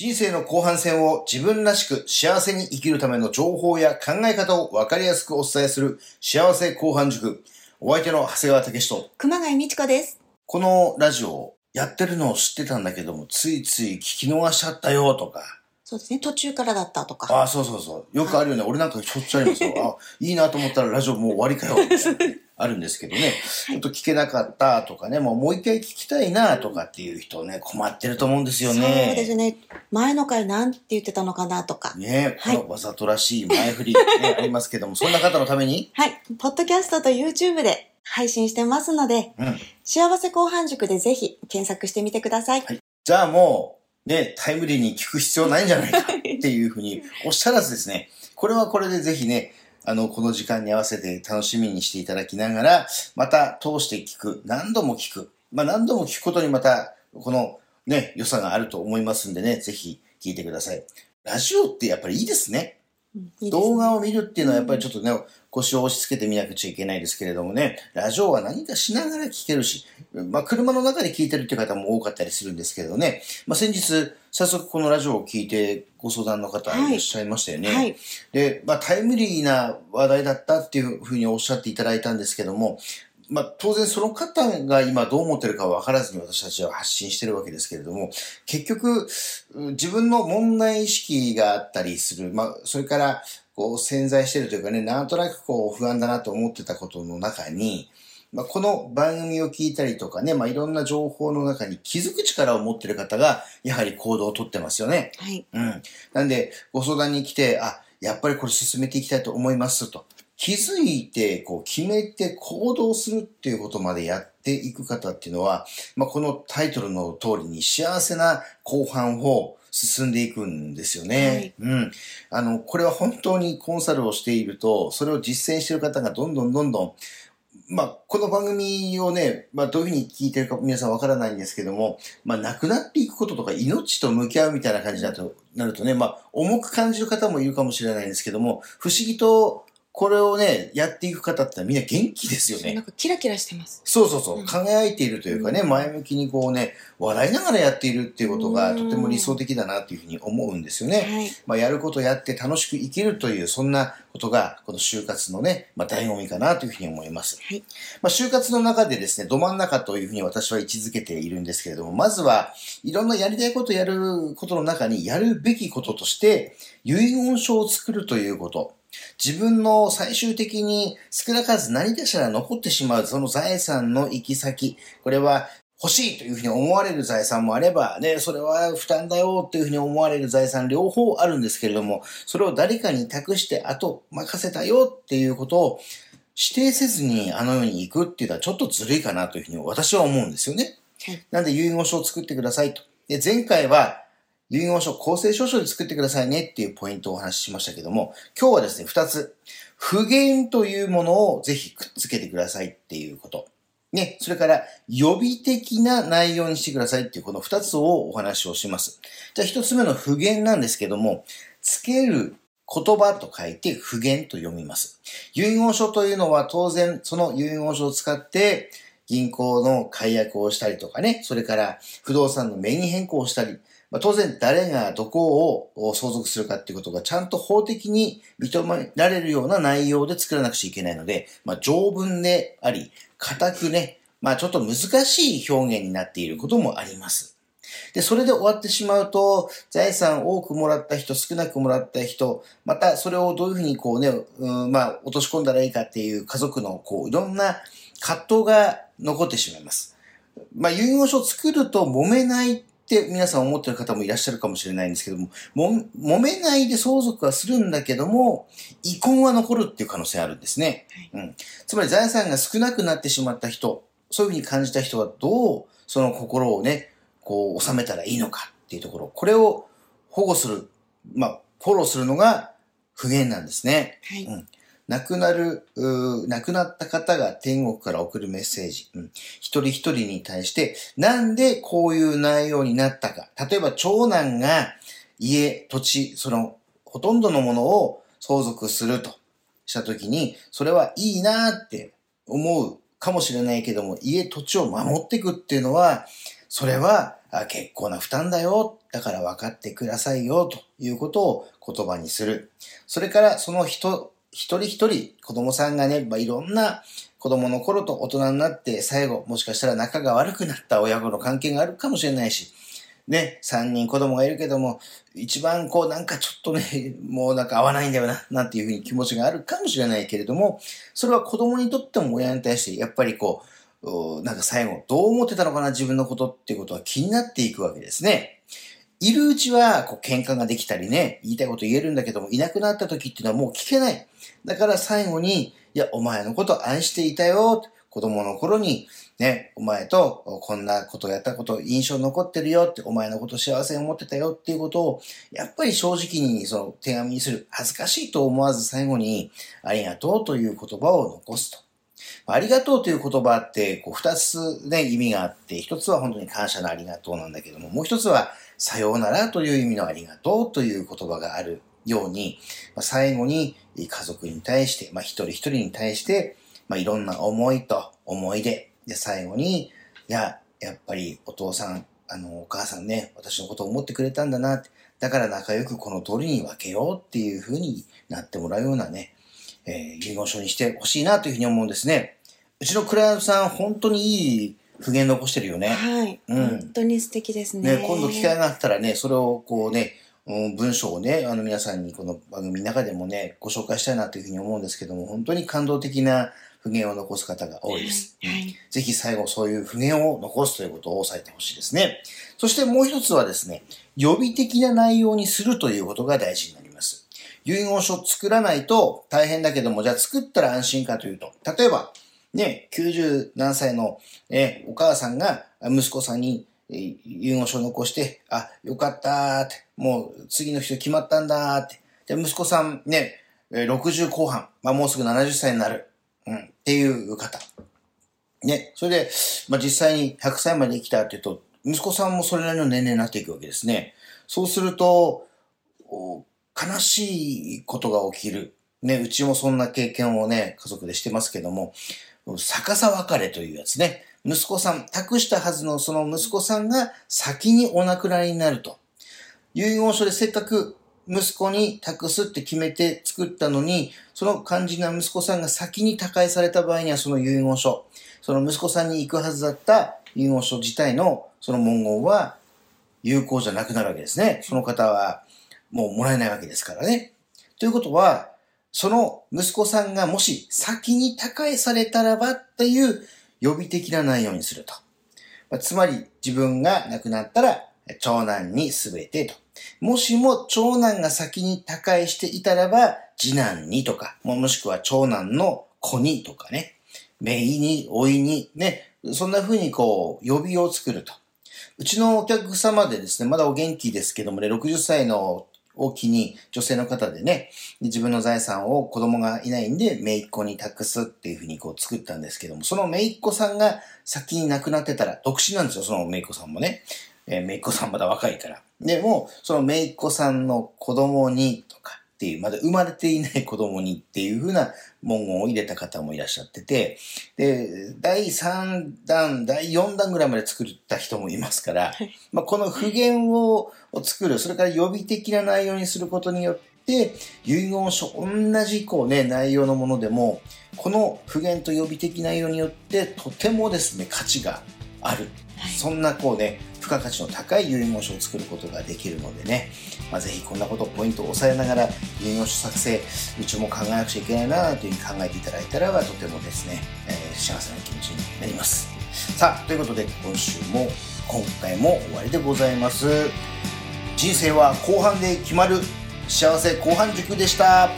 人生の後半戦を自分らしく幸せに生きるための情報や考え方を分かりやすくお伝えする幸せ後半塾。お相手の長谷川武史と、熊谷美智子です。このラジオやってるのを知ってたんだけども、ついつい聞き逃しちゃったよとか、そうですね。途中からだったとか。ああ、そうそうそう。よくあるよね。俺なんかしょっちゅうありますよ。あ、いいなと思ったらラジオもう終わりかよ。あるんですけどね。ちょっと聞けなかったとかね、もうもう一回聞きたいなとかっていう人ね、困ってると思うんですよね。そうですね。前の回なんて言ってたのかなとか。ねはいこのわざとらしい前振り、ね、ありますけども、そんな方のために、はい。ポッドキャストと YouTube で配信してますので、うん。幸せ後半塾でぜひ検索してみてください。はいじゃあもう、ね、タイムリーに聞く必要ないんじゃないかっていうふうにおっしゃらずですね、これはこれでぜひね、あの、この時間に合わせて楽しみにしていただきながら、また通して聞く、何度も聞く。まあ何度も聞くことにまた、このね、良さがあると思いますんでね、ぜひ聞いてください。ラジオってやっぱりいいですね。うんいいね動画を見るっていうのはやっぱりちょっとね、腰を押し付けてみなくちゃいけないですけれどもね、ラジオは何かしながら聞けるし、まあ車の中で聞いてるっていう方も多かったりするんですけれどね、まあ先日、早速このラジオを聞いてご相談の方いらっしゃいましたよね。はい。で、まあタイムリーな話題だったっていうふうにおっしゃっていただいたんですけども、まあ当然その方が今どう思ってるかは分からずに私たちは発信してるわけですけれども、結局、うん自分の問題意識があったりする、まあそれからこう潜在してるというかね、なんとなくこう不安だなと思ってたことの中に、まあ、この番組を聞いたりとかね、まあ、いろんな情報の中に気づく力を持ってる方が、やはり行動をとってますよね。はい。うん。なんで、ご相談に来て、あ、やっぱりこれ進めていきたいと思いますと。気づいて、こう、決めて行動するっていうことまでやっていく方っていうのは、まあ、このタイトルの通りに幸せな後半を進んでいくんですよね。うん。あの、これは本当にコンサルをしていると、それを実践している方がどんどんどんどんまあ、この番組をね、まあ、どういうふうに聞いてるか皆さんわからないんですけども、まあ、亡くなっていくこととか命と向き合うみたいな感じだとなるとね、まあ、重く感じる方もいるかもしれないんですけども、不思議とこれをね、やっていく方ってみんな元気ですよねなん。かキラキラしてます。そうそうそうう。ん輝いているというかね、うん前向きにこうね、笑いながらやっているっていうことがうんとても理想的だなっていうふうに思うんですよね。はい。まあ、やることやって楽しく生きるという、そんなことが、この就活のね、まあ、醍醐味かなというふうに思います。はい。まあ、就活の中でですね、ど真ん中というふうに私は位置づけているんですけれども、まずは、いろんなやりたいことやることの中に、やるべきこととして、遺言書を作るということ。自分の最終的に少なからず何かしら残ってしまう、その財産の行き先。これは欲しいというふうに思われる財産もあれば、ね、それは負担だよというふうに思われる財産両方あるんですけれども、それを誰かに託して、あと任せたよっていうことを指定せずにあの世に行くっていうのはちょっとずるいかなというふうに私は思うんですよね。はいなんで遺言書を作ってくださいと。で、前回は遺言書公正証書で作ってくださいねっていうポイントをお話ししましたけども、今日はですね、二つ。不言というものをぜひくっつけてくださいっていうこと。ね、それから予備的な内容にしてくださいっていうこの二つをお話をします。じゃあ一つ目の不言なんですけども、つける言葉と書いて不言と読みます。遺言書というのは当然その遺言書を使って銀行の解約をしたりとかね、それから不動産の名義変更をしたり、まあ、当然誰がどこを相続するかっていうことがちゃんと法的に認められるような内容で作らなくちゃいけないので、まあ、条文であり、固くね、まあちょっと難しい表現になっていることもあります。で、それで終わってしまうと、財産多くもらった人、少なくもらった人、またそれをどういうふうにこうね、うん、まあ落とし込んだらいいかっていう家族のこう、いろんな葛藤が残ってしまいます。まあ遺言書を作ると揉めないって皆さん思ってる方もいらっしゃるかもしれないんですけども、も揉めないで相続はするんだけども、遺恨は残るっていう可能性あるんですね。うん。つまり財産が少なくなってしまった人、そういうふうに感じた人はどうその心をね、こう収めたらいいのかっていうところ、これを保護する、まあ、フォローするのが不言なんですね。はい。うん亡くなる、亡くなった方が天国から送るメッセージ、うん、一人一人に対して、なんでこういう内容になったか。例えば長男が家、土地、そのほとんどのものを相続するとしたときに、それはいいなって思うかもしれないけども、家、土地を守っていくっていうのは、それはあ結構な負担だよ。だから分かってくださいよ。ということを言葉にする。それからその人、一人一人子供さんがね、まあ、いろんな子供の頃と大人になって最後もしかしたら仲が悪くなった親子の関係があるかもしれないし、ね、三人子供がいるけども、一番こうなんかちょっとね、もうなんか合わないんだよな、なんていうふうに気持ちがあるかもしれないけれども、それは子供にとっても親に対してやっぱりこう、なんか最後どう思ってたのかな自分のことっていうことは気になっていくわけですね。いるうちは、こう、喧嘩ができたりね、言いたいこと言えるんだけども、いなくなった時っていうのはもう聞けない。だから最後に、いや、お前のこと愛していたよ。子供の頃に、ね、お前とこんなことやったこと印象残ってるよって、お前のこと幸せに思ってたよっていうことを、やっぱり正直にその手紙にする。恥ずかしいと思わず最後に、ありがとうという言葉を残すと。ありがとうという言葉って、こう、二つね、意味があって、一つは本当に感謝のありがとうなんだけども、もう一つは、さようならという意味のありがとうという言葉があるように、まあ、最後に家族に対して、まあ、一人一人に対して、まあ、いろんな思いと思い出、で、最後に、いや、やっぱりお父さん、あの、お母さんね、私のことを思ってくれたんだな、だから仲良くこの通りに分けようっていう風になってもらうようなね、えー、遺言書にしてほしいなというふうに思うんですね。うちのクライアントさん、本当にいい普言残してるよね。はい。うん。本当に素敵ですね。ね、今度機会があったらね、それをこうね、文章をね、あの皆さんにこの番組の中でもね、ご紹介したいなというふうに思うんですけども、本当に感動的な普言を残す方が多いです。はい、ぜひ最後そういう普言を残すということを押さえてほしいですね。そしてもう一つはですね、予備的な内容にするということが大事になります。遺言書作らないと大変だけども、じゃあ作ったら安心かというと、例えば、ね、90何歳の、ね、お母さんが息子さんに遺言書を残して、あ、よかったって、もう次の人決まったんだって。で、息子さんね、60後半、まあもうすぐ70歳になる。うん、っていう方。ね、それで、まあ実際に100歳まで生きたって言うと、息子さんもそれなりの年齢になっていくわけですね。そうすると、悲しいことが起きる。ね、うちもそんな経験をね、家族でしてますけども、逆さ別れというやつね。息子さん、託したはずのその息子さんが先にお亡くなりになると。遺言書でせっかく息子に託すって決めて作ったのに、その肝心な息子さんが先に他界された場合にはその遺言書、その息子さんに行くはずだった遺言書自体のその文言は有効じゃなくなるわけですね。その方はもうもらえないわけですからね。ということは、その息子さんがもし先に他界されたらばっていう予備的な内容にすると。まあ、つまり自分が亡くなったら長男に全てと。もしも長男が先に他界していたらば次男にとか、もしくは長男の子にとかね、姪に、老いに、ね、そんな風にこう、予備を作ると。うちのお客様でですね、まだお元気ですけどもね、60歳のを機に女性の方でね、自分の財産を子供がいないんで、姪っ子に託すっていうふうにこう作ったんですけども、その姪っ子さんが先に亡くなってたら、独身なんですよ、その姪っ子さんもね。えー、姪っ子さんまだ若いから。でも、その姪っ子さんの子供にとかっていう、まだ生まれていない子供にっていうふうな文言を入れた方もいらっしゃってて、で、第3弾、第4弾ぐらいまで作った人もいますから、まあ、この普言を作る、それから予備的な内容にすることによって、遺言書、同じこうね、内容のものでも、この普言と予備的内容によって、とてもですね、価値がある。そんなこうね、付加価値の高い遺言書を作ることができるのでね、まあ、ぜひこんなことポイントを押さえながら遺言書作成、うちも考えなくちゃいけないなというふうに考えていただいたらばとてもですね、えー、幸せな気持ちになります。さあ、ということで今週も今回も終わりでございます。人生は後半で決まる幸せ後半塾でした。